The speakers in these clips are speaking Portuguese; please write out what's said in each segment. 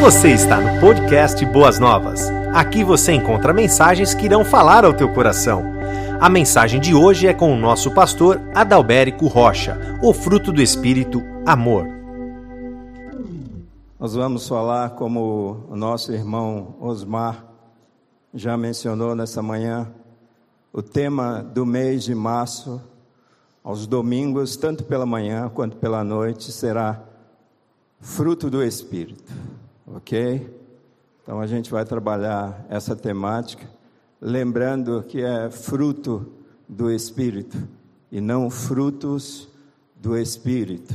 Você está no podcast Boas Novas. Aqui você encontra mensagens que irão falar ao teu coração. A mensagem de hoje é com o nosso pastor Adalberico Rocha, o fruto do Espírito, amor. Nós vamos falar como o nosso irmão Osmar já mencionou nessa manhã, o tema do mês de março, aos domingos, tanto pela manhã quanto pela noite, será fruto do Espírito ok? Então a gente vai trabalhar essa temática, lembrando que é fruto do Espírito e não frutos do Espírito.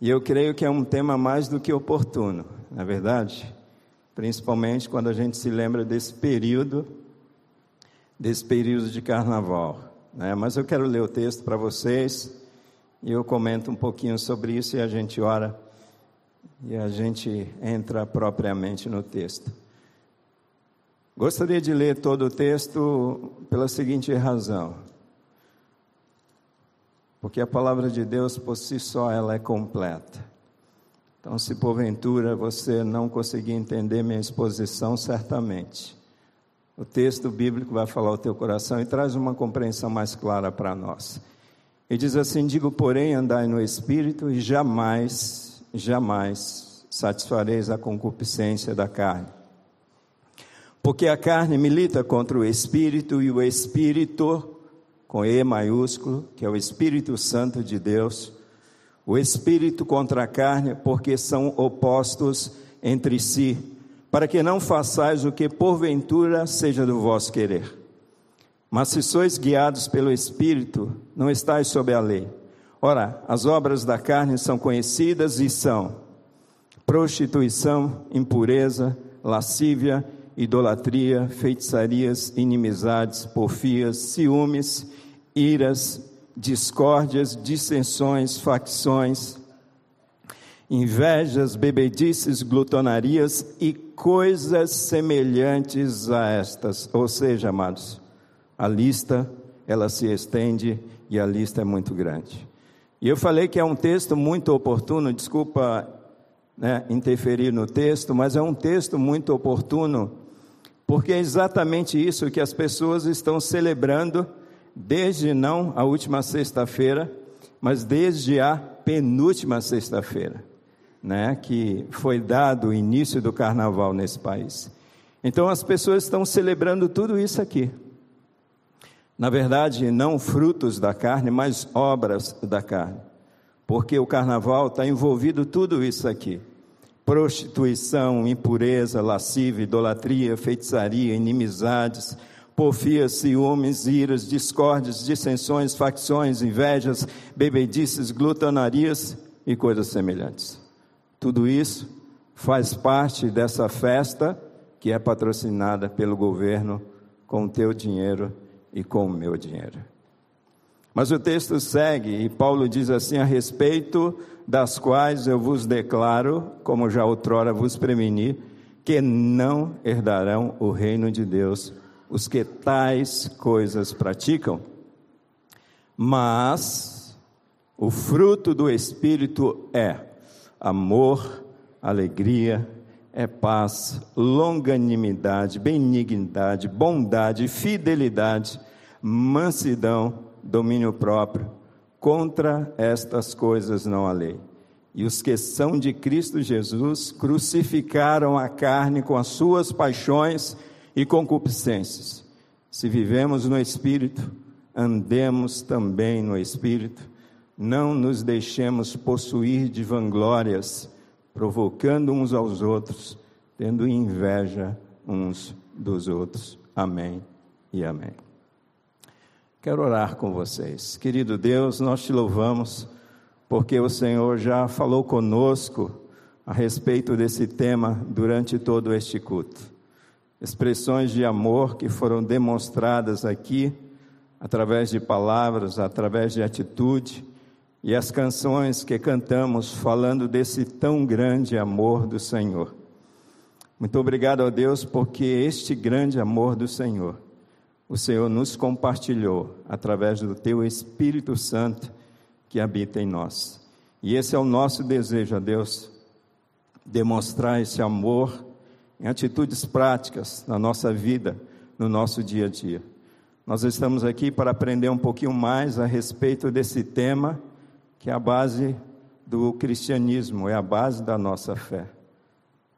E eu creio que é um tema mais do que oportuno, na é verdade, principalmente quando a gente se lembra desse período, desse período de carnaval. Né? Mas eu quero ler o texto para vocês e eu comento um pouquinho sobre isso e a gente ora e a gente entra propriamente no texto. Gostaria de ler todo o texto pela seguinte razão. Porque a palavra de Deus por si só ela é completa. Então, se porventura você não conseguir entender minha exposição, certamente o texto bíblico vai falar ao teu coração e traz uma compreensão mais clara para nós. E diz assim: Digo, porém, andai no espírito e jamais jamais satisfareis a concupiscência da carne. Porque a carne milita contra o espírito e o espírito, com E maiúsculo, que é o Espírito Santo de Deus, o espírito contra a carne, porque são opostos entre si, para que não façais o que porventura seja do vosso querer. Mas se sois guiados pelo Espírito, não estáis sob a lei. Ora, as obras da carne são conhecidas e são prostituição, impureza, lascívia, idolatria, feitiçarias, inimizades, porfias, ciúmes, iras, discórdias, dissensões, facções, invejas, bebedices, glutonarias e coisas semelhantes a estas. Ou seja, amados, a lista ela se estende e a lista é muito grande. E eu falei que é um texto muito oportuno, desculpa né, interferir no texto, mas é um texto muito oportuno, porque é exatamente isso que as pessoas estão celebrando desde não a última sexta-feira, mas desde a penúltima sexta-feira, né, que foi dado o início do carnaval nesse país. Então as pessoas estão celebrando tudo isso aqui. Na verdade, não frutos da carne, mas obras da carne. Porque o carnaval está envolvido tudo isso aqui: prostituição, impureza, lascívia, idolatria, feitiçaria, inimizades, porfias, ciúmes, iras, discórdias, dissensões, facções, invejas, bebedices, glutonarias e coisas semelhantes. Tudo isso faz parte dessa festa que é patrocinada pelo governo com o teu dinheiro e com o meu dinheiro. Mas o texto segue e Paulo diz assim: a respeito das quais eu vos declaro, como já outrora vos preveni, que não herdarão o reino de Deus os que tais coisas praticam. Mas o fruto do Espírito é amor, alegria, é paz, longanimidade, benignidade, bondade, fidelidade, mansidão, domínio próprio. Contra estas coisas não há lei. E os que são de Cristo Jesus crucificaram a carne com as suas paixões e concupiscências. Se vivemos no Espírito, andemos também no Espírito. Não nos deixemos possuir de vanglórias provocando uns aos outros, tendo inveja uns dos outros. Amém e amém. Quero orar com vocês. Querido Deus, nós te louvamos porque o Senhor já falou conosco a respeito desse tema durante todo este culto. Expressões de amor que foram demonstradas aqui através de palavras, através de atitude e as canções que cantamos falando desse tão grande amor do Senhor. Muito obrigado a Deus porque este grande amor do Senhor, o Senhor nos compartilhou através do teu Espírito Santo que habita em nós. E esse é o nosso desejo a Deus, demonstrar esse amor em atitudes práticas na nossa vida, no nosso dia a dia. Nós estamos aqui para aprender um pouquinho mais a respeito desse tema, que é a base do cristianismo, é a base da nossa fé.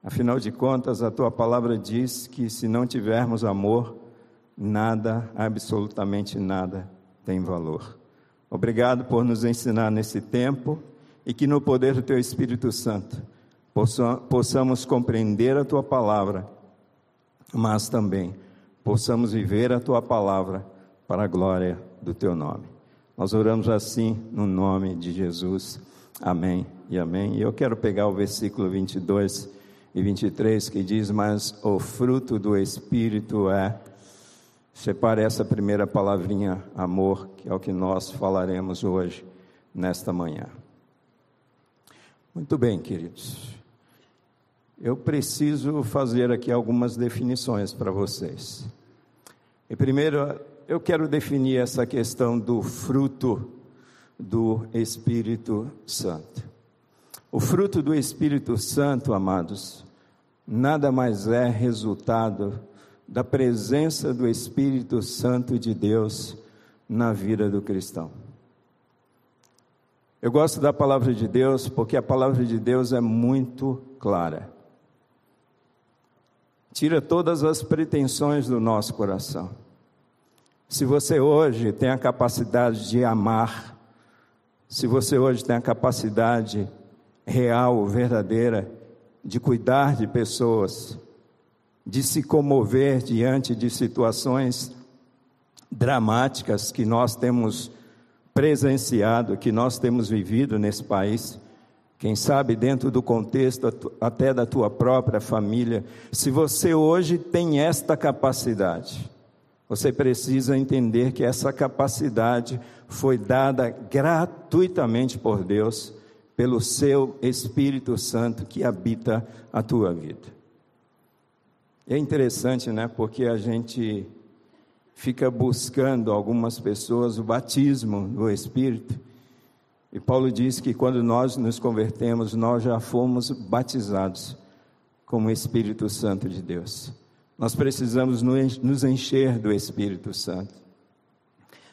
Afinal de contas, a tua palavra diz que se não tivermos amor, nada, absolutamente nada, tem valor. Obrigado por nos ensinar nesse tempo e que no poder do teu Espírito Santo possamos compreender a tua palavra, mas também possamos viver a tua palavra para a glória do teu nome. Nós oramos assim no nome de Jesus. Amém e amém. E eu quero pegar o versículo 22 e 23 que diz: Mas o fruto do Espírito é. Separe essa primeira palavrinha, amor, que é o que nós falaremos hoje, nesta manhã. Muito bem, queridos. Eu preciso fazer aqui algumas definições para vocês. E primeiro, eu quero definir essa questão do fruto do Espírito Santo. O fruto do Espírito Santo, amados, nada mais é resultado da presença do Espírito Santo de Deus na vida do cristão. Eu gosto da palavra de Deus porque a palavra de Deus é muito clara. Tira todas as pretensões do nosso coração. Se você hoje tem a capacidade de amar, se você hoje tem a capacidade real, verdadeira, de cuidar de pessoas, de se comover diante de situações dramáticas que nós temos presenciado, que nós temos vivido nesse país, quem sabe dentro do contexto até da tua própria família, se você hoje tem esta capacidade, você precisa entender que essa capacidade foi dada gratuitamente por Deus, pelo seu Espírito Santo que habita a tua vida. É interessante, né? Porque a gente fica buscando algumas pessoas o batismo do Espírito. E Paulo diz que quando nós nos convertemos, nós já fomos batizados com o Espírito Santo de Deus. Nós precisamos nos encher do Espírito Santo.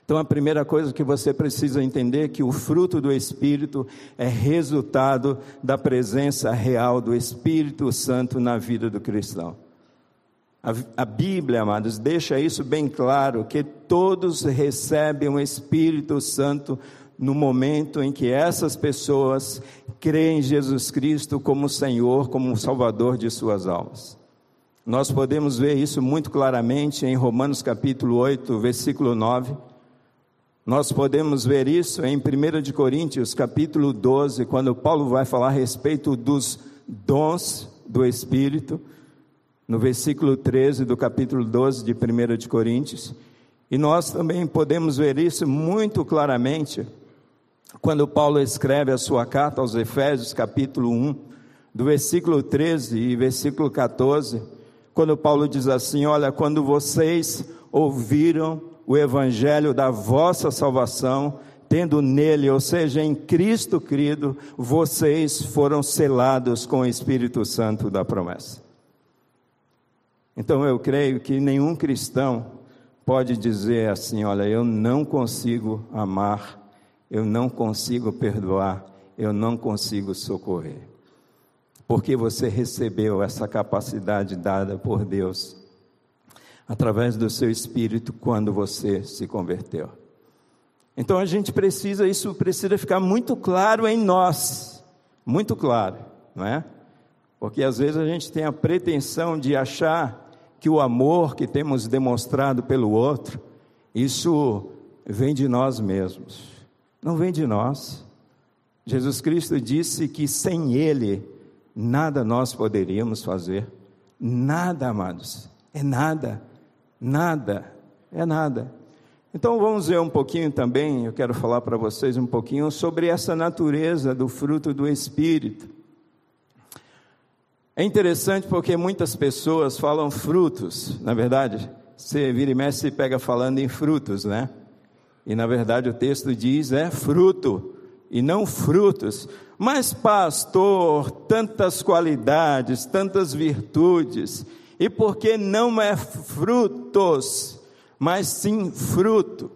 Então, a primeira coisa que você precisa entender é que o fruto do Espírito é resultado da presença real do Espírito Santo na vida do cristão. A, a Bíblia, amados, deixa isso bem claro: que todos recebem o Espírito Santo no momento em que essas pessoas creem em Jesus Cristo como Senhor, como Salvador de suas almas. Nós podemos ver isso muito claramente em Romanos capítulo 8, versículo 9. Nós podemos ver isso em 1 de Coríntios capítulo 12, quando Paulo vai falar a respeito dos dons do Espírito no versículo 13 do capítulo 12 de 1 de Coríntios. E nós também podemos ver isso muito claramente quando Paulo escreve a sua carta aos Efésios, capítulo 1, do versículo 13 e versículo 14, quando Paulo diz assim: Olha, quando vocês ouviram o evangelho da vossa salvação, tendo nele, ou seja, em Cristo crido, vocês foram selados com o Espírito Santo da promessa. Então eu creio que nenhum cristão pode dizer assim: olha, eu não consigo amar, eu não consigo perdoar, eu não consigo socorrer. Porque você recebeu essa capacidade dada por Deus através do seu espírito quando você se converteu. Então a gente precisa, isso precisa ficar muito claro em nós, muito claro, não é? Porque às vezes a gente tem a pretensão de achar que o amor que temos demonstrado pelo outro, isso vem de nós mesmos. Não vem de nós. Jesus Cristo disse que sem Ele, nada nós poderíamos fazer. Nada, amados. É nada. Nada. É nada. Então vamos ver um pouquinho também, eu quero falar para vocês um pouquinho sobre essa natureza do fruto do Espírito. É interessante porque muitas pessoas falam frutos, na verdade, você vira e mexe e pega falando em frutos, né? E na verdade o texto diz é fruto, e não frutos. Mas, pastor, tantas qualidades, tantas virtudes, e por que não é frutos, mas sim fruto?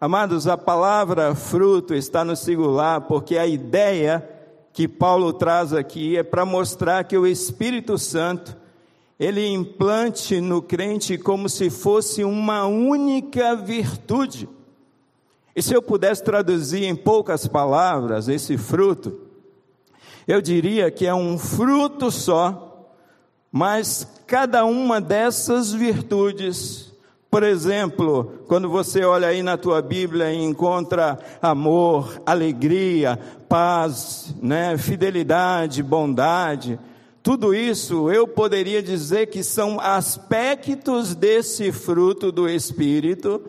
Amados, a palavra fruto está no singular, porque a ideia que Paulo traz aqui é para mostrar que o Espírito Santo ele implante no crente como se fosse uma única virtude. E se eu pudesse traduzir em poucas palavras esse fruto, eu diria que é um fruto só, mas cada uma dessas virtudes por exemplo, quando você olha aí na tua Bíblia e encontra amor, alegria, paz, né, fidelidade, bondade, tudo isso eu poderia dizer que são aspectos desse fruto do Espírito,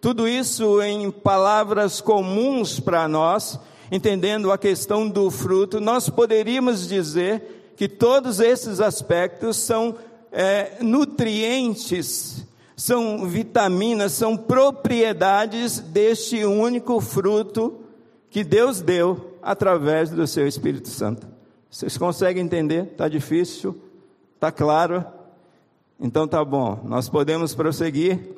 tudo isso em palavras comuns para nós, entendendo a questão do fruto, nós poderíamos dizer que todos esses aspectos são é, nutrientes são vitaminas, são propriedades deste único fruto que Deus deu através do seu Espírito Santo. Vocês conseguem entender? Está difícil? Está claro? Então tá bom, nós podemos prosseguir.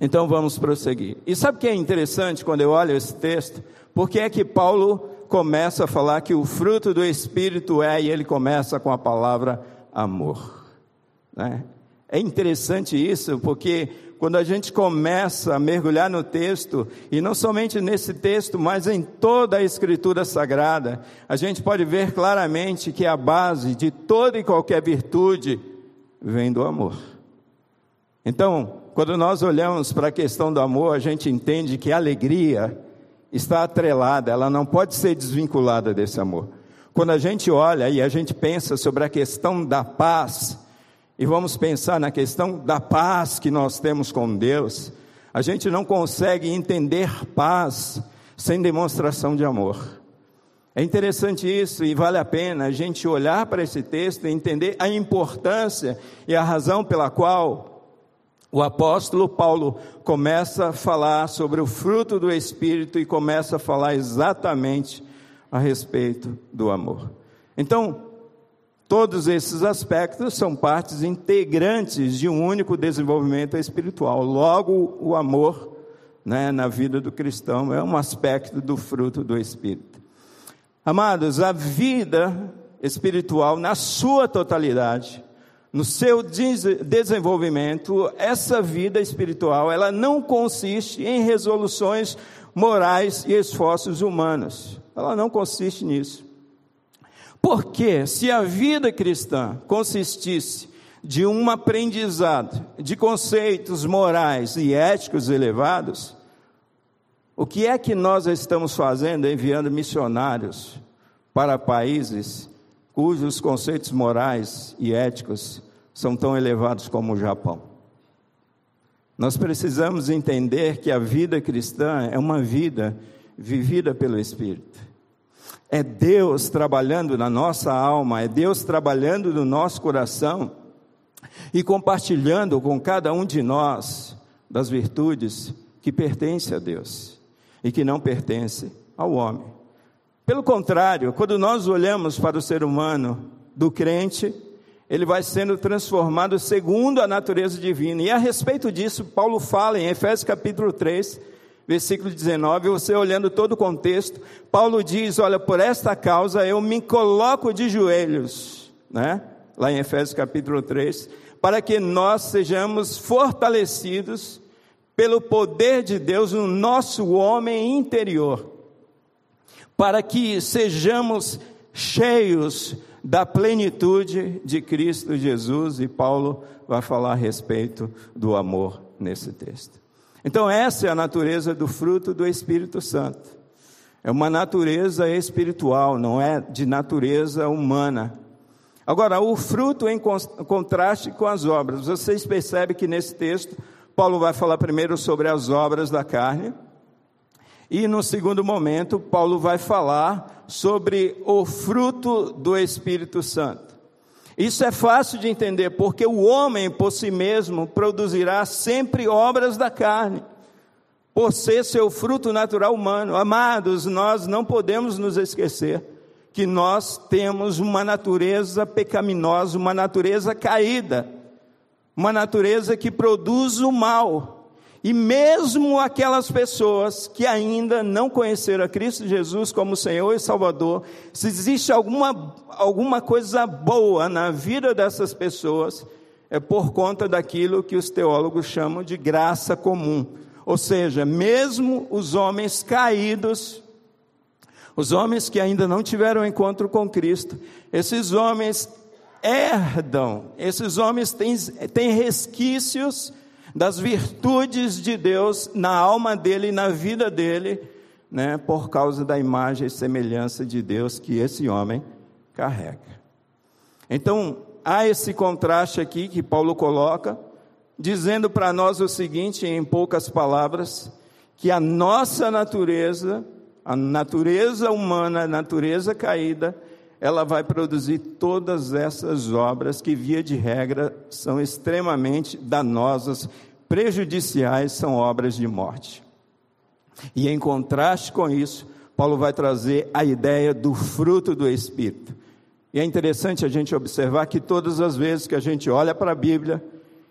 Então vamos prosseguir. E sabe o que é interessante quando eu olho esse texto? Porque é que Paulo começa a falar que o fruto do Espírito é, e ele começa com a palavra amor. Né? É interessante isso, porque quando a gente começa a mergulhar no texto, e não somente nesse texto, mas em toda a Escritura Sagrada, a gente pode ver claramente que a base de toda e qualquer virtude vem do amor. Então, quando nós olhamos para a questão do amor, a gente entende que a alegria está atrelada, ela não pode ser desvinculada desse amor. Quando a gente olha e a gente pensa sobre a questão da paz, e vamos pensar na questão da paz que nós temos com Deus, a gente não consegue entender paz sem demonstração de amor. É interessante isso e vale a pena a gente olhar para esse texto e entender a importância e a razão pela qual o apóstolo Paulo começa a falar sobre o fruto do Espírito e começa a falar exatamente a respeito do amor. Então, Todos esses aspectos são partes integrantes de um único desenvolvimento espiritual. Logo, o amor né, na vida do cristão é um aspecto do fruto do Espírito. Amados, a vida espiritual, na sua totalidade, no seu desenvolvimento, essa vida espiritual, ela não consiste em resoluções morais e esforços humanos. Ela não consiste nisso. Porque se a vida cristã consistisse de um aprendizado de conceitos morais e éticos elevados, o que é que nós estamos fazendo enviando missionários para países cujos conceitos morais e éticos são tão elevados como o Japão? Nós precisamos entender que a vida cristã é uma vida vivida pelo Espírito. É Deus trabalhando na nossa alma, é Deus trabalhando no nosso coração e compartilhando com cada um de nós das virtudes que pertencem a Deus e que não pertencem ao homem. Pelo contrário, quando nós olhamos para o ser humano do crente, ele vai sendo transformado segundo a natureza divina. E a respeito disso, Paulo fala em Efésios capítulo 3, versículo 19, você olhando todo o contexto, Paulo diz: Olha, por esta causa eu me coloco de joelhos, né? lá em Efésios capítulo 3, para que nós sejamos fortalecidos pelo poder de Deus no nosso homem interior, para que sejamos cheios da plenitude de Cristo Jesus, e Paulo vai falar a respeito do amor nesse texto. Então, essa é a natureza do fruto do Espírito Santo. É uma natureza espiritual, não é de natureza humana. Agora, o fruto em contraste com as obras. Vocês percebem que nesse texto, Paulo vai falar primeiro sobre as obras da carne, e no segundo momento, Paulo vai falar sobre o fruto do Espírito Santo. Isso é fácil de entender, porque o homem por si mesmo produzirá sempre obras da carne. por ser seu fruto natural humano. Amados, nós não podemos nos esquecer que nós temos uma natureza pecaminosa, uma natureza caída, uma natureza que produz o mal. E mesmo aquelas pessoas que ainda não conheceram a Cristo Jesus como Senhor e Salvador, se existe alguma, alguma coisa boa na vida dessas pessoas, é por conta daquilo que os teólogos chamam de graça comum. Ou seja, mesmo os homens caídos, os homens que ainda não tiveram encontro com Cristo, esses homens herdam, esses homens têm, têm resquícios das virtudes de Deus na alma dele e na vida dele, né, por causa da imagem e semelhança de Deus que esse homem carrega. Então, há esse contraste aqui que Paulo coloca, dizendo para nós o seguinte, em poucas palavras, que a nossa natureza, a natureza humana, a natureza caída, ela vai produzir todas essas obras que, via de regra, são extremamente danosas, prejudiciais, são obras de morte. E em contraste com isso, Paulo vai trazer a ideia do fruto do Espírito. E é interessante a gente observar que todas as vezes que a gente olha para a Bíblia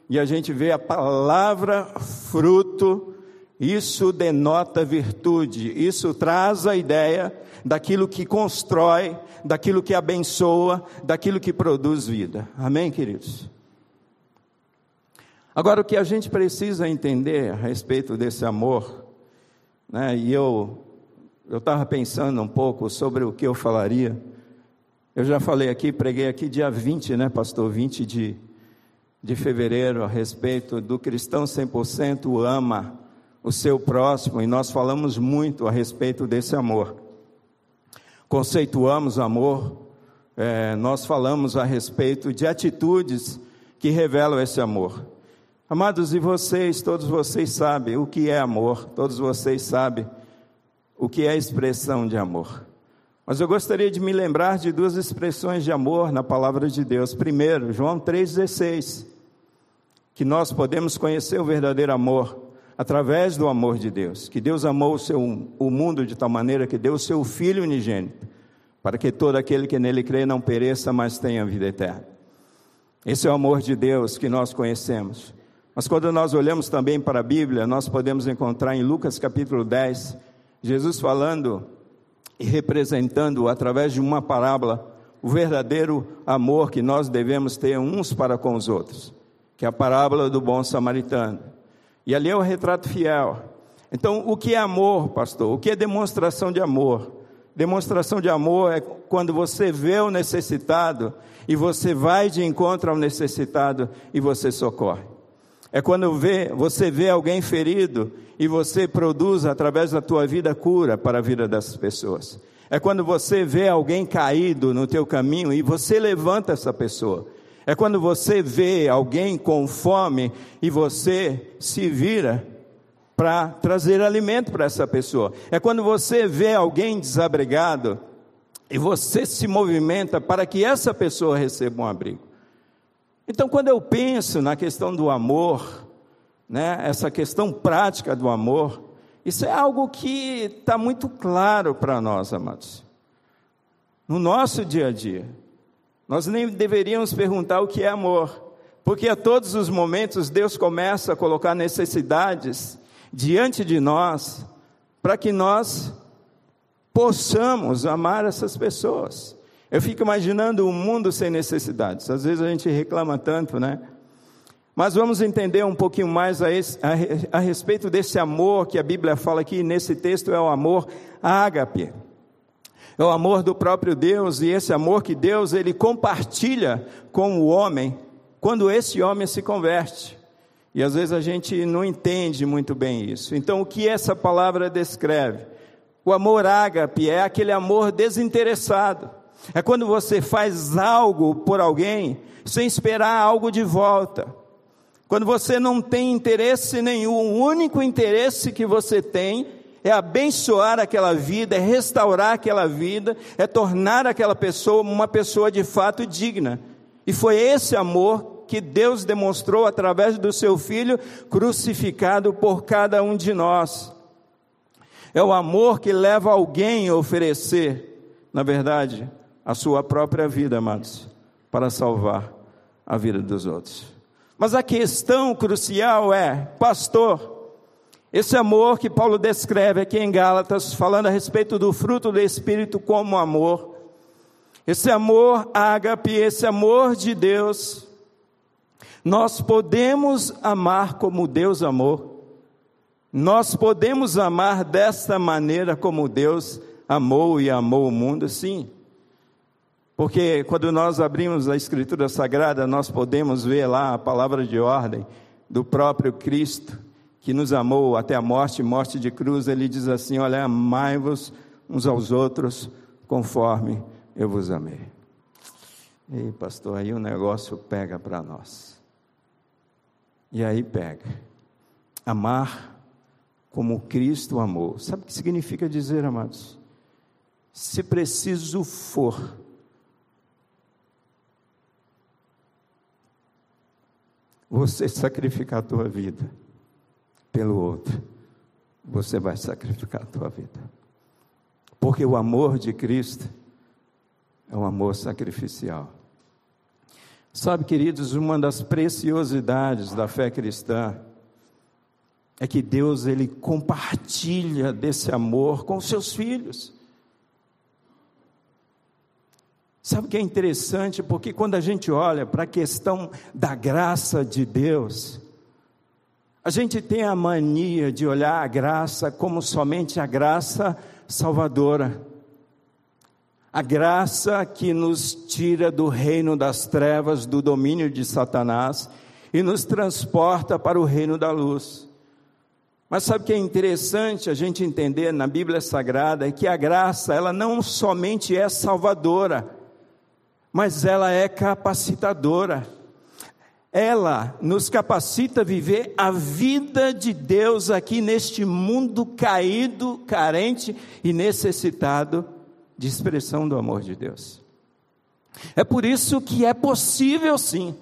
e a gente vê a palavra fruto, isso denota virtude, isso traz a ideia daquilo que constrói, daquilo que abençoa, daquilo que produz vida. Amém, queridos? Agora, o que a gente precisa entender a respeito desse amor, né, e eu estava pensando um pouco sobre o que eu falaria. Eu já falei aqui, preguei aqui dia 20, né, pastor? 20 de, de fevereiro, a respeito do cristão 100% ama o seu próximo, e nós falamos muito a respeito desse amor conceituamos amor, é, nós falamos a respeito de atitudes que revelam esse amor. Amados, e vocês, todos vocês sabem o que é amor, todos vocês sabem o que é expressão de amor. Mas eu gostaria de me lembrar de duas expressões de amor na palavra de Deus. Primeiro, João 3,16, que nós podemos conhecer o verdadeiro amor através do amor de Deus, que Deus amou o, seu, o mundo de tal maneira que deu o seu Filho unigênito, para que todo aquele que nele crê não pereça, mas tenha vida eterna. Esse é o amor de Deus que nós conhecemos. Mas quando nós olhamos também para a Bíblia, nós podemos encontrar em Lucas capítulo 10, Jesus falando e representando através de uma parábola o verdadeiro amor que nós devemos ter uns para com os outros, que é a parábola do bom samaritano. E ali é o retrato fiel. Então, o que é amor, pastor? O que é demonstração de amor? Demonstração de amor é quando você vê o necessitado e você vai de encontro ao necessitado e você socorre. É quando vê, você vê alguém ferido e você produz através da tua vida cura para a vida dessas pessoas. É quando você vê alguém caído no teu caminho e você levanta essa pessoa. É quando você vê alguém com fome e você se vira para trazer alimento para essa pessoa. É quando você vê alguém desabrigado e você se movimenta para que essa pessoa receba um abrigo. Então, quando eu penso na questão do amor, né, essa questão prática do amor, isso é algo que está muito claro para nós, amados. No nosso dia a dia. Nós nem deveríamos perguntar o que é amor, porque a todos os momentos Deus começa a colocar necessidades diante de nós, para que nós possamos amar essas pessoas. Eu fico imaginando um mundo sem necessidades. Às vezes a gente reclama tanto, né? Mas vamos entender um pouquinho mais a, esse, a, a respeito desse amor que a Bíblia fala aqui nesse texto é o amor ágape é o amor do próprio Deus e esse amor que Deus ele compartilha com o homem quando esse homem se converte. E às vezes a gente não entende muito bem isso. Então, o que essa palavra descreve? O amor ágape é aquele amor desinteressado. É quando você faz algo por alguém sem esperar algo de volta. Quando você não tem interesse nenhum, o único interesse que você tem é abençoar aquela vida, é restaurar aquela vida, é tornar aquela pessoa uma pessoa de fato digna. E foi esse amor que Deus demonstrou através do seu Filho crucificado por cada um de nós. É o amor que leva alguém a oferecer, na verdade, a sua própria vida, amados, para salvar a vida dos outros. Mas a questão crucial é, pastor, esse amor que Paulo descreve aqui em Gálatas, falando a respeito do fruto do Espírito como amor, esse amor ágape, esse amor de Deus, nós podemos amar como Deus amou, nós podemos amar desta maneira como Deus amou e amou o mundo, sim. Porque quando nós abrimos a Escritura Sagrada, nós podemos ver lá a palavra de ordem do próprio Cristo, que nos amou até a morte, morte de cruz. Ele diz assim: Olha, amai-vos uns aos outros conforme eu vos amei. E pastor, aí o negócio pega para nós. E aí pega. Amar como Cristo amou. Sabe o que significa dizer, amados? Se preciso for, você sacrificar a tua vida pelo outro, você vai sacrificar a tua vida. Porque o amor de Cristo é um amor sacrificial. Sabe, queridos, uma das preciosidades da fé cristã é que Deus ele compartilha desse amor com seus filhos. Sabe o que é interessante? Porque quando a gente olha para a questão da graça de Deus, a gente tem a mania de olhar a graça como somente a graça salvadora. A graça que nos tira do reino das trevas, do domínio de Satanás e nos transporta para o reino da luz. Mas sabe o que é interessante a gente entender na Bíblia Sagrada é que a graça, ela não somente é salvadora, mas ela é capacitadora. Ela nos capacita a viver a vida de Deus aqui neste mundo caído, carente e necessitado de expressão do amor de Deus. É por isso que é possível sim.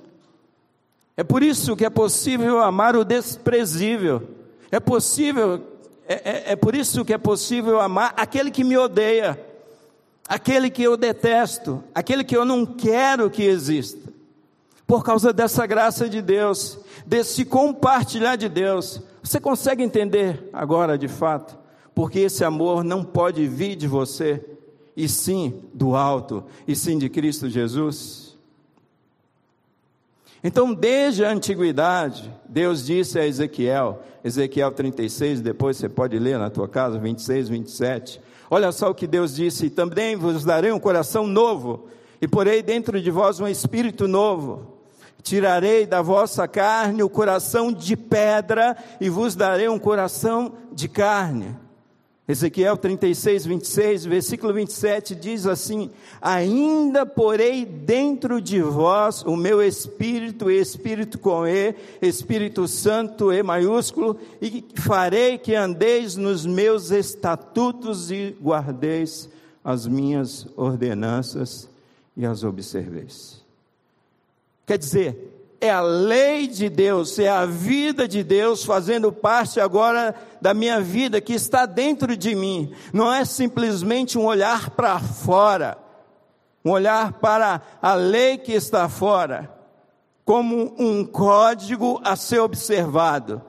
É por isso que é possível amar o desprezível. É possível, é, é, é por isso que é possível amar aquele que me odeia aquele que eu detesto, aquele que eu não quero que exista. Por causa dessa graça de Deus, desse compartilhar de Deus. Você consegue entender agora de fato? Porque esse amor não pode vir de você, e sim do alto, e sim de Cristo Jesus. Então, desde a antiguidade, Deus disse a Ezequiel, Ezequiel 36, depois você pode ler na tua casa, 26, 27. Olha só o que Deus disse: também vos darei um coração novo, e porei dentro de vós um espírito novo. Tirarei da vossa carne o coração de pedra, e vos darei um coração de carne. Ezequiel 36, 26, versículo 27 diz assim: Ainda porei dentro de vós o meu espírito, espírito com E, Espírito Santo, E maiúsculo, e farei que andeis nos meus estatutos e guardeis as minhas ordenanças e as observeis. Quer dizer, é a lei de Deus, é a vida de Deus fazendo parte agora da minha vida que está dentro de mim. Não é simplesmente um olhar para fora, um olhar para a lei que está fora, como um código a ser observado,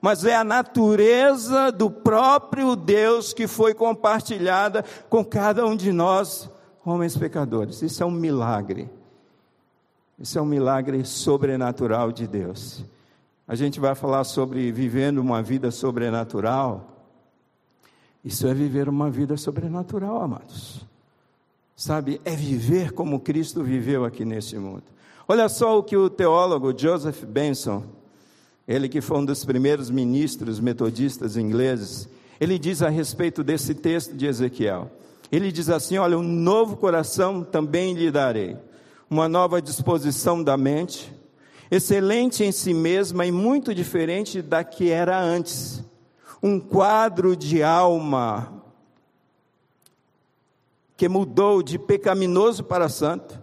mas é a natureza do próprio Deus que foi compartilhada com cada um de nós, homens pecadores. Isso é um milagre. Isso é um milagre sobrenatural de Deus. A gente vai falar sobre vivendo uma vida sobrenatural. Isso é viver uma vida sobrenatural, amados. Sabe, é viver como Cristo viveu aqui nesse mundo. Olha só o que o teólogo Joseph Benson, ele que foi um dos primeiros ministros metodistas ingleses, ele diz a respeito desse texto de Ezequiel. Ele diz assim: Olha, um novo coração também lhe darei uma nova disposição da mente, excelente em si mesma e muito diferente da que era antes. Um quadro de alma que mudou de pecaminoso para santo,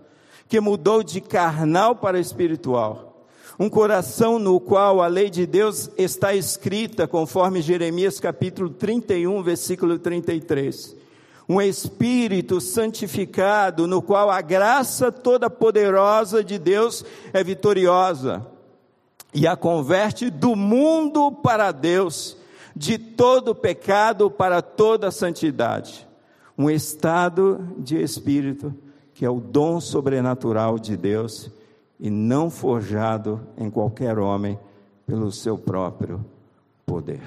que mudou de carnal para espiritual. Um coração no qual a lei de Deus está escrita, conforme Jeremias capítulo 31, versículo 33. Um espírito santificado, no qual a graça toda poderosa de Deus é vitoriosa e a converte do mundo para Deus, de todo pecado para toda santidade. Um estado de espírito que é o dom sobrenatural de Deus e não forjado em qualquer homem pelo seu próprio poder.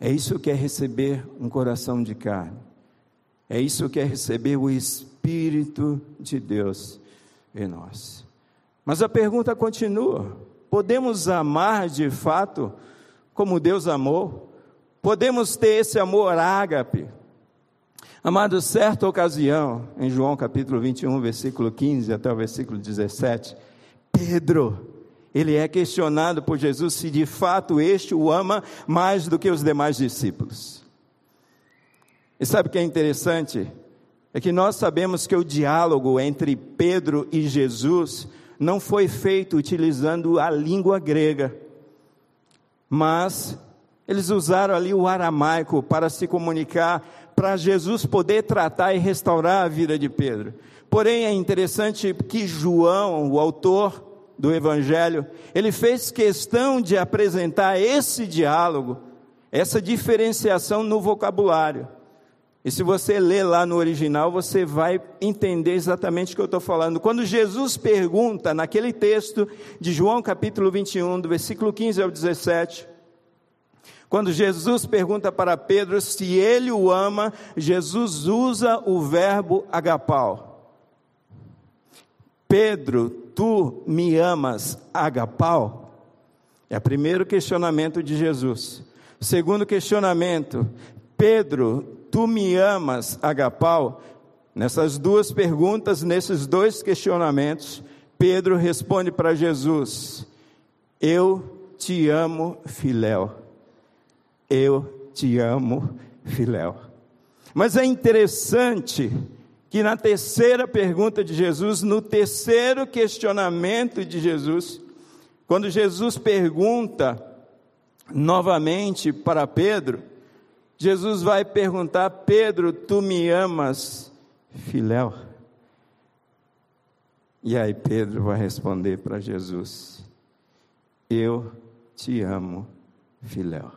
É isso que é receber um coração de carne. É isso que é receber o Espírito de Deus em nós. Mas a pergunta continua: podemos amar de fato como Deus amou? Podemos ter esse amor ágape? Amado, certa ocasião, em João capítulo 21, versículo 15 até o versículo 17, Pedro, ele é questionado por Jesus se de fato este o ama mais do que os demais discípulos. E sabe o que é interessante? É que nós sabemos que o diálogo entre Pedro e Jesus não foi feito utilizando a língua grega, mas eles usaram ali o aramaico para se comunicar para Jesus poder tratar e restaurar a vida de Pedro. Porém, é interessante que João, o autor do Evangelho, ele fez questão de apresentar esse diálogo, essa diferenciação no vocabulário. E se você ler lá no original, você vai entender exatamente o que eu estou falando. Quando Jesus pergunta, naquele texto de João capítulo 21, do versículo 15 ao 17, quando Jesus pergunta para Pedro se ele o ama, Jesus usa o verbo agapau. Pedro, tu me amas agapau? É o primeiro questionamento de Jesus. Segundo questionamento, Pedro, tu me amas agapau? Nessas duas perguntas, nesses dois questionamentos, Pedro responde para Jesus: Eu te amo, filéu. Eu te amo, Filéu. Mas é interessante que na terceira pergunta de Jesus, no terceiro questionamento de Jesus, quando Jesus pergunta novamente para Pedro, Jesus vai perguntar: Pedro, tu me amas, Filéu? E aí Pedro vai responder para Jesus: Eu te amo, Filéu.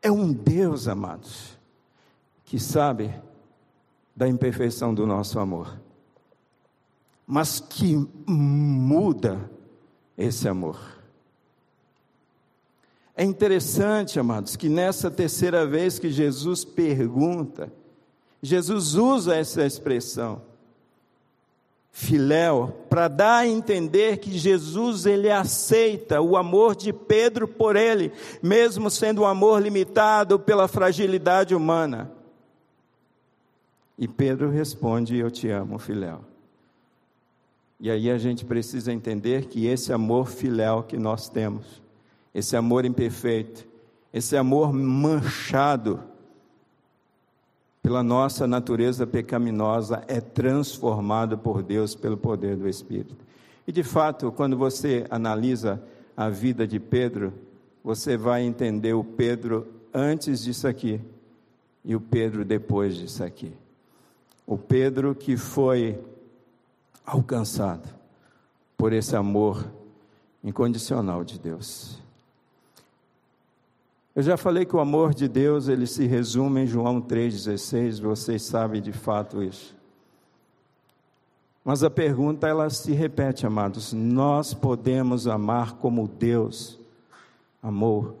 É um Deus, amados, que sabe da imperfeição do nosso amor, mas que muda esse amor. É interessante, amados, que nessa terceira vez que Jesus pergunta, Jesus usa essa expressão filéu, para dar a entender que Jesus ele aceita o amor de Pedro por ele, mesmo sendo um amor limitado pela fragilidade humana. E Pedro responde: Eu te amo, filéu. E aí a gente precisa entender que esse amor filéu que nós temos, esse amor imperfeito, esse amor manchado, pela nossa natureza pecaminosa, é transformado por Deus pelo poder do Espírito. E de fato, quando você analisa a vida de Pedro, você vai entender o Pedro antes disso aqui e o Pedro depois disso aqui. O Pedro que foi alcançado por esse amor incondicional de Deus. Eu já falei que o amor de Deus, ele se resume em João 3,16, vocês sabem de fato isso. Mas a pergunta, ela se repete, amados. Nós podemos amar como Deus amou?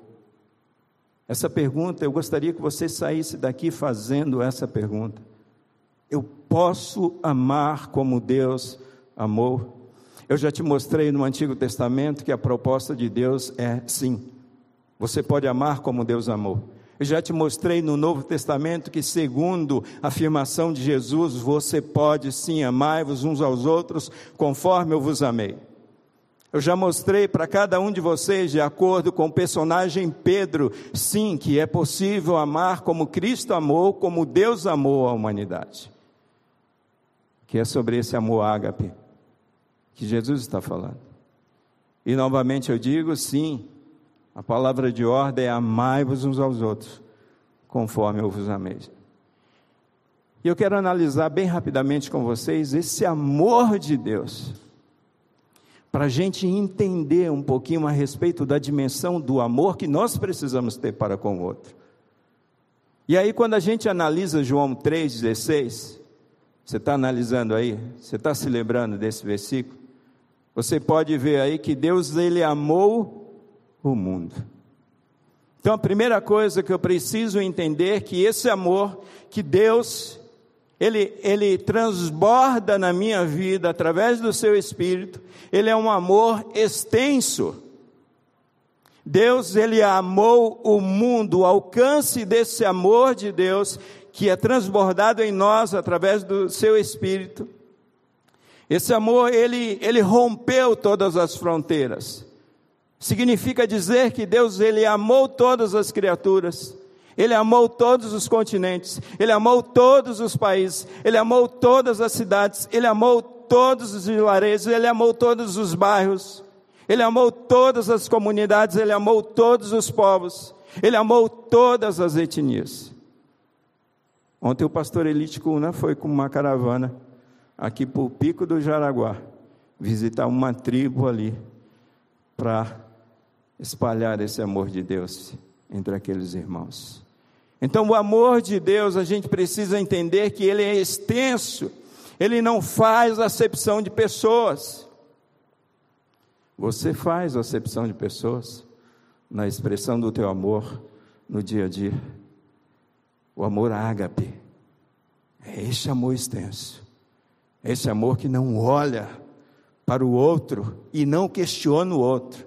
Essa pergunta, eu gostaria que você saísse daqui fazendo essa pergunta. Eu posso amar como Deus amou? Eu já te mostrei no Antigo Testamento que a proposta de Deus é sim. Você pode amar como Deus amou. Eu já te mostrei no Novo Testamento que, segundo a afirmação de Jesus, você pode sim amar-vos uns aos outros conforme eu vos amei. Eu já mostrei para cada um de vocês, de acordo com o personagem Pedro, sim, que é possível amar como Cristo amou, como Deus amou a humanidade. que é sobre esse amor ágape que Jesus está falando. E novamente eu digo, sim, a palavra de ordem é amai-vos uns aos outros, conforme eu vos amei. E eu quero analisar bem rapidamente com vocês esse amor de Deus, para a gente entender um pouquinho a respeito da dimensão do amor que nós precisamos ter para com o outro. E aí, quando a gente analisa João 3,16, você está analisando aí, você está se lembrando desse versículo? Você pode ver aí que Deus ele amou o mundo. Então a primeira coisa que eu preciso entender é que esse amor que Deus ele, ele transborda na minha vida através do seu Espírito, ele é um amor extenso. Deus, ele amou o mundo, o alcance desse amor de Deus, que é transbordado em nós através do seu Espírito. Esse amor, ele, ele rompeu todas as fronteiras. Significa dizer que Deus, ele amou todas as criaturas. Ele amou todos os continentes, ele amou todos os países, ele amou todas as cidades, ele amou todos os vilarejos, ele amou todos os bairros, ele amou todas as comunidades, ele amou todos os povos, ele amou todas as etnias. Ontem o pastor Elite Cuna foi com uma caravana aqui para o Pico do Jaraguá, visitar uma tribo ali, para espalhar esse amor de Deus entre aqueles irmãos. Então, o amor de Deus, a gente precisa entender que ele é extenso, ele não faz acepção de pessoas. Você faz acepção de pessoas na expressão do teu amor no dia a dia. O amor ágape é esse amor extenso, é esse amor que não olha para o outro e não questiona o outro,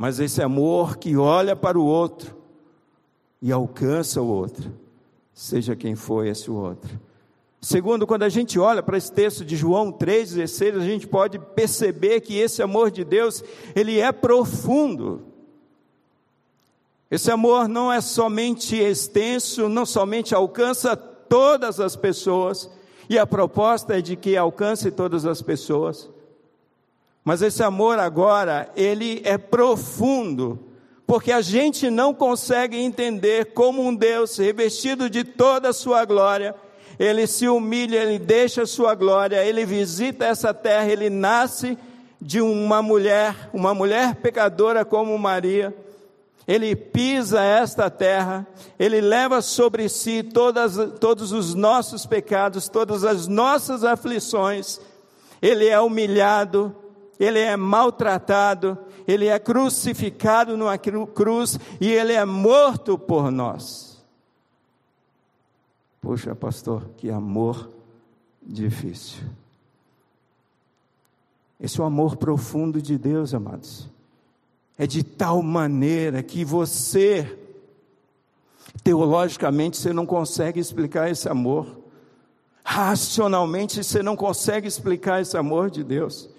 mas esse amor que olha para o outro e alcança o outro, seja quem for esse outro. Segundo, quando a gente olha para esse texto de João 3,16, a gente pode perceber que esse amor de Deus, ele é profundo. Esse amor não é somente extenso, não somente alcança todas as pessoas, e a proposta é de que alcance todas as pessoas, mas esse amor agora, ele é profundo, porque a gente não consegue entender como um Deus revestido de toda a sua glória, ele se humilha, ele deixa a sua glória, ele visita essa terra, ele nasce de uma mulher, uma mulher pecadora como Maria, ele pisa esta terra, ele leva sobre si todas, todos os nossos pecados, todas as nossas aflições, ele é humilhado, ele é maltratado, ele é crucificado numa cruz e ele é morto por nós. Poxa, pastor, que amor difícil. Esse é o amor profundo de Deus, amados. É de tal maneira que você, teologicamente, você não consegue explicar esse amor. Racionalmente, você não consegue explicar esse amor de Deus.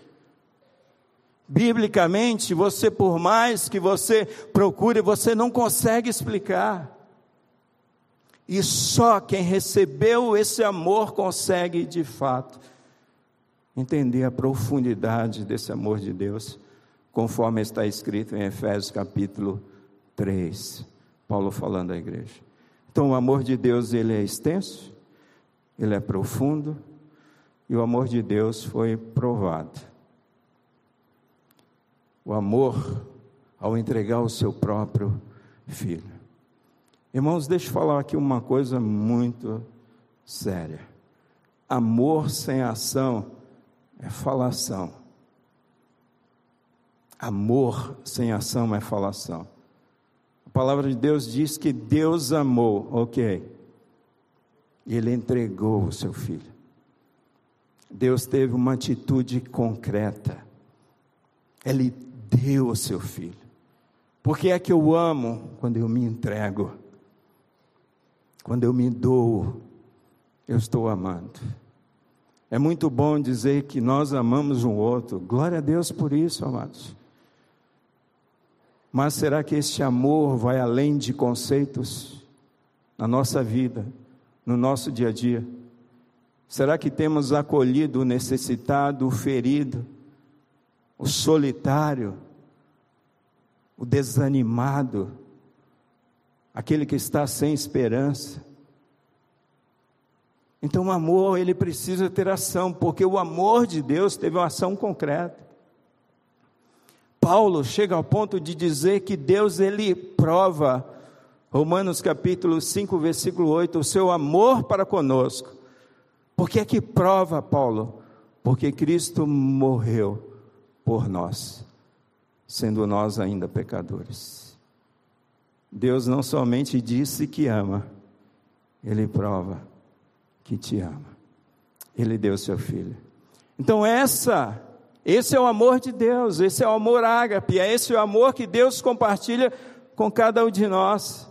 Biblicamente, você, por mais que você procure, você não consegue explicar. E só quem recebeu esse amor consegue, de fato, entender a profundidade desse amor de Deus, conforme está escrito em Efésios capítulo 3. Paulo falando à igreja. Então, o amor de Deus, ele é extenso, ele é profundo, e o amor de Deus foi provado o amor ao entregar o seu próprio filho. Irmãos, deixa eu falar aqui uma coisa muito séria. Amor sem ação é falação. Amor sem ação é falação. A palavra de Deus diz que Deus amou, ok. E Ele entregou o seu filho. Deus teve uma atitude concreta. Ele deu o seu filho. Porque é que eu amo quando eu me entrego, quando eu me dou, eu estou amando. É muito bom dizer que nós amamos um outro, glória a Deus por isso, amados. Mas será que este amor vai além de conceitos na nossa vida, no nosso dia a dia? Será que temos acolhido o necessitado, o ferido, o solitário, o desanimado, aquele que está sem esperança? Então o amor, ele precisa ter ação, porque o amor de Deus teve uma ação concreta. Paulo chega ao ponto de dizer que Deus ele prova Romanos capítulo 5, versículo 8, o seu amor para conosco. Por que é que prova, Paulo? Porque Cristo morreu por nós, sendo nós ainda pecadores. Deus não somente disse que ama, ele prova que te ama. Ele deu seu filho. Então essa, esse é o amor de Deus, esse é o amor ágape, é esse o amor que Deus compartilha com cada um de nós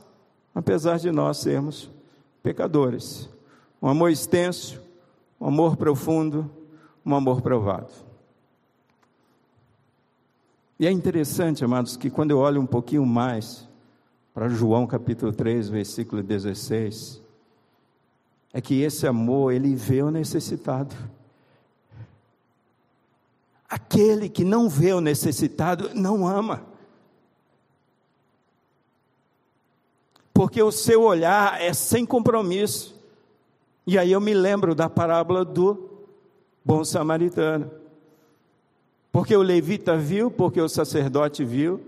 apesar de nós sermos pecadores. Um amor extenso, um amor profundo, um amor provado. E é interessante, amados, que quando eu olho um pouquinho mais para João capítulo 3, versículo 16, é que esse amor, ele vê o necessitado. Aquele que não vê o necessitado não ama. porque o seu olhar é sem compromisso. E aí eu me lembro da parábola do bom samaritano. Porque o levita viu, porque o sacerdote viu,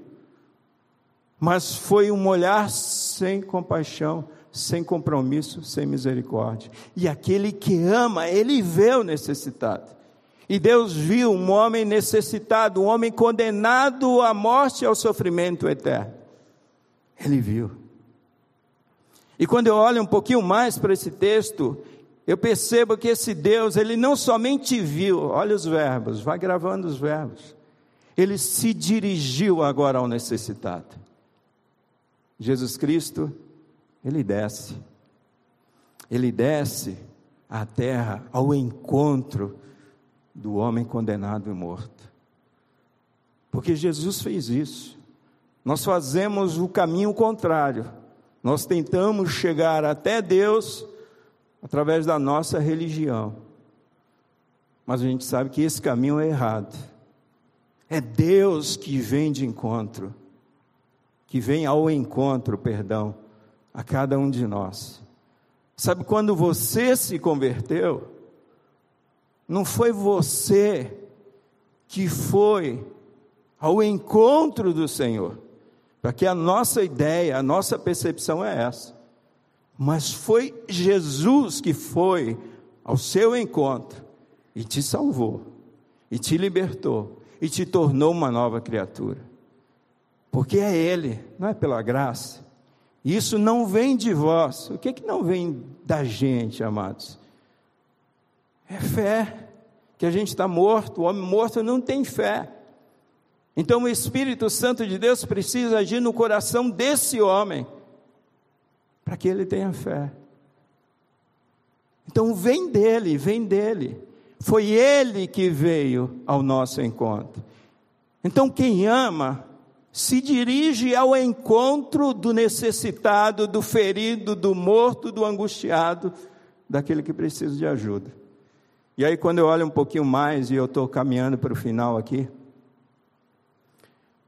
mas foi um olhar sem compaixão, sem compromisso, sem misericórdia. E aquele que ama, ele vê o necessitado. E Deus viu um homem necessitado, um homem condenado à morte e ao sofrimento eterno. Ele viu. E quando eu olho um pouquinho mais para esse texto, eu percebo que esse Deus, ele não somente viu, olha os verbos, vai gravando os verbos. Ele se dirigiu agora ao necessitado. Jesus Cristo, ele desce. Ele desce à terra ao encontro do homem condenado e morto. Porque Jesus fez isso. Nós fazemos o caminho contrário. Nós tentamos chegar até Deus através da nossa religião. Mas a gente sabe que esse caminho é errado. É Deus que vem de encontro, que vem ao encontro, perdão, a cada um de nós. Sabe quando você se converteu? Não foi você que foi ao encontro do Senhor. Para que a nossa ideia, a nossa percepção é essa. Mas foi Jesus que foi ao seu encontro e te salvou, e te libertou, e te tornou uma nova criatura. Porque é Ele, não é pela graça. Isso não vem de vós. O que, é que não vem da gente, amados? É fé. Que a gente está morto, o homem morto não tem fé. Então o Espírito Santo de Deus precisa agir no coração desse homem, para que ele tenha fé. Então vem dele, vem dele. Foi ele que veio ao nosso encontro. Então quem ama, se dirige ao encontro do necessitado, do ferido, do morto, do angustiado, daquele que precisa de ajuda. E aí, quando eu olho um pouquinho mais, e eu estou caminhando para o final aqui,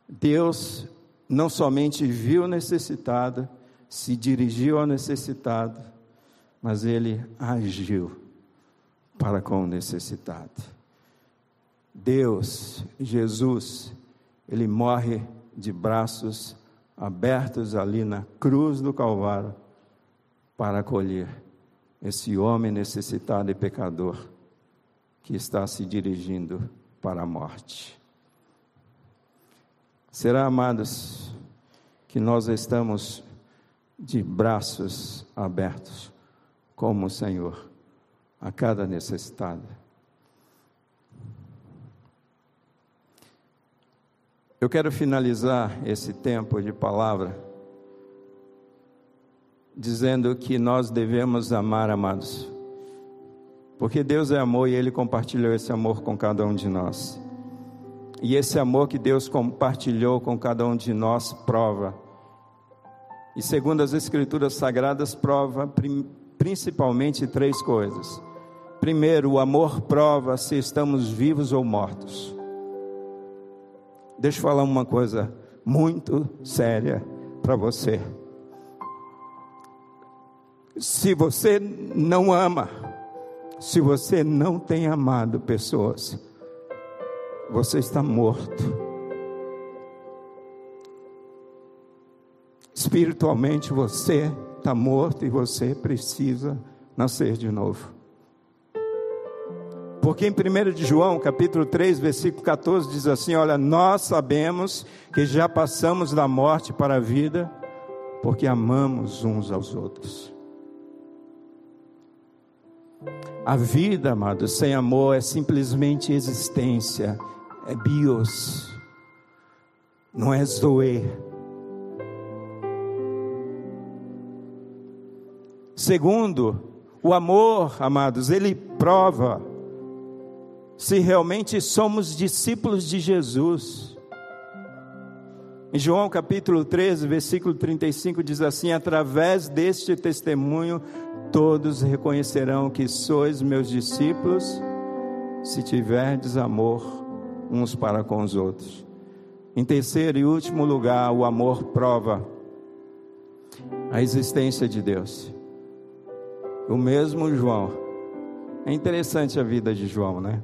Deus não somente viu o necessitado, se dirigiu ao necessitado, mas ele agiu para com o necessitado. Deus, Jesus, ele morre de braços abertos ali na cruz do Calvário para acolher esse homem necessitado e pecador que está se dirigindo para a morte. Será, amados, que nós estamos de braços abertos, como o Senhor, a cada necessitado. Eu quero finalizar esse tempo de palavra dizendo que nós devemos amar, amados, porque Deus é amor e Ele compartilhou esse amor com cada um de nós. E esse amor que Deus compartilhou com cada um de nós prova. E segundo as Escrituras Sagradas, prova principalmente três coisas. Primeiro, o amor prova se estamos vivos ou mortos. Deixa eu falar uma coisa muito séria para você. Se você não ama, se você não tem amado pessoas, você está morto. Espiritualmente você está morto e você precisa nascer de novo. Porque em 1 de João, capítulo 3, versículo 14, diz assim: Olha, nós sabemos que já passamos da morte para a vida, porque amamos uns aos outros. A vida, amado, sem amor é simplesmente existência, é bios, não é zoe. Segundo, o amor, amados, ele prova se realmente somos discípulos de Jesus. Em João capítulo 13, versículo 35 diz assim: Através deste testemunho, todos reconhecerão que sois meus discípulos, se tiverdes amor uns para com os outros. Em terceiro e último lugar, o amor prova a existência de Deus. O mesmo João. É interessante a vida de João, né?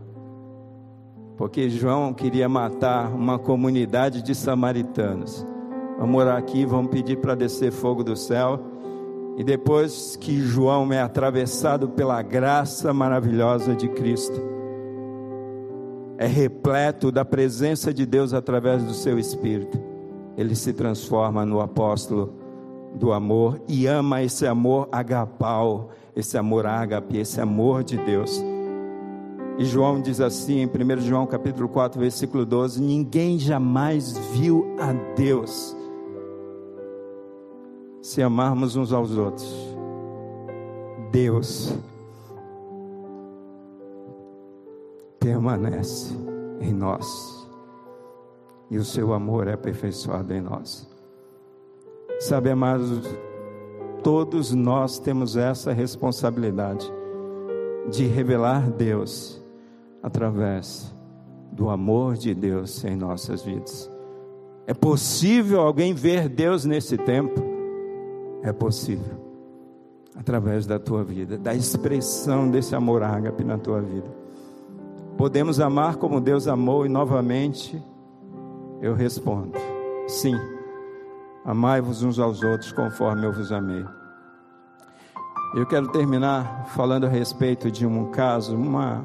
Porque João queria matar uma comunidade de samaritanos. Vamos morar aqui, vamos pedir para descer fogo do céu. E depois que João é atravessado pela graça maravilhosa de Cristo, é repleto da presença de Deus através do seu espírito, ele se transforma no apóstolo do amor e ama esse amor agapau, esse amor ágape, esse amor de Deus. E João diz assim, em 1 João capítulo 4, versículo 12: Ninguém jamais viu a Deus se amarmos uns aos outros. Deus permanece em nós e o seu amor é aperfeiçoado em nós. Sabe, amados, todos nós temos essa responsabilidade de revelar Deus através do amor de Deus em nossas vidas. É possível alguém ver Deus nesse tempo? É possível, através da tua vida, da expressão desse amor ágape na tua vida. Podemos amar como Deus amou e novamente eu respondo: sim. Amai-vos uns aos outros conforme eu vos amei. Eu quero terminar falando a respeito de um caso, uma,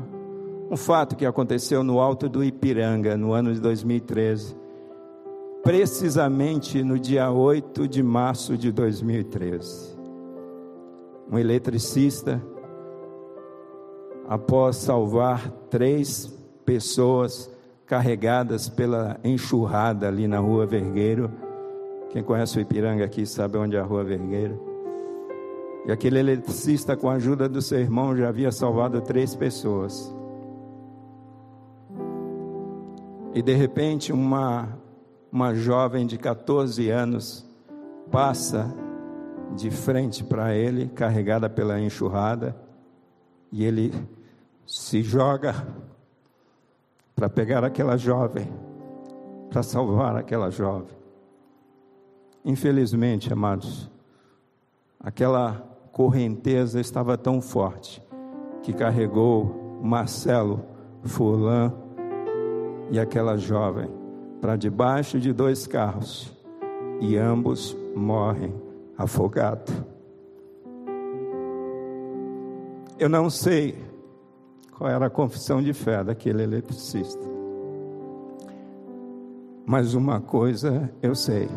um fato que aconteceu no Alto do Ipiranga, no ano de 2013. Precisamente no dia 8 de março de 2013. Um eletricista após salvar três pessoas carregadas pela enxurrada ali na rua Vergueiro. Quem conhece o Ipiranga aqui sabe onde é a rua Vergueiro. E aquele eletricista, com a ajuda do seu irmão, já havia salvado três pessoas. E de repente, uma, uma jovem de 14 anos passa de frente para ele, carregada pela enxurrada, e ele se joga para pegar aquela jovem, para salvar aquela jovem. Infelizmente, amados, aquela correnteza estava tão forte que carregou Marcelo Furlan e aquela jovem para debaixo de dois carros e ambos morrem afogados. Eu não sei qual era a confissão de fé daquele eletricista. Mas uma coisa eu sei: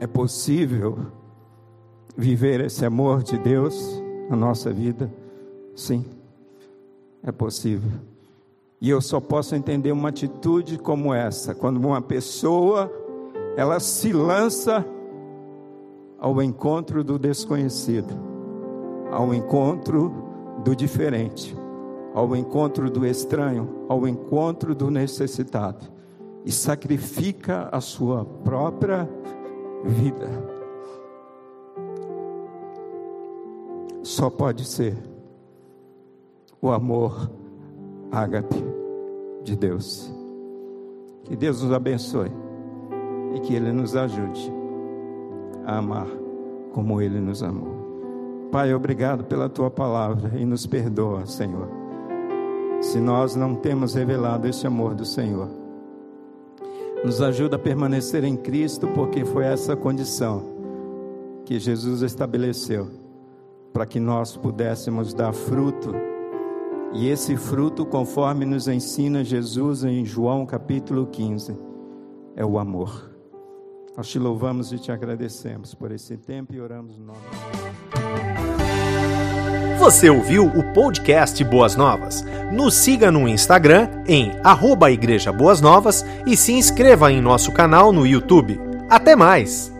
é possível viver esse amor de Deus na nossa vida? Sim, é possível. E eu só posso entender uma atitude como essa, quando uma pessoa ela se lança ao encontro do desconhecido ao encontro do diferente, ao encontro do estranho, ao encontro do necessitado e sacrifica a sua própria vida. Só pode ser o amor ágape de Deus. Que Deus nos abençoe e que Ele nos ajude a amar como Ele nos amou. Pai, obrigado pela tua palavra e nos perdoa, Senhor, se nós não temos revelado esse amor do Senhor. Nos ajuda a permanecer em Cristo, porque foi essa condição que Jesus estabeleceu para que nós pudéssemos dar fruto. E esse fruto, conforme nos ensina Jesus em João capítulo 15, é o amor. Nós te louvamos e te agradecemos por esse tempo e oramos no nome. Você ouviu o podcast Boas Novas? Nos siga no Instagram em arroba Igreja Boas Novas e se inscreva em nosso canal no YouTube. Até mais!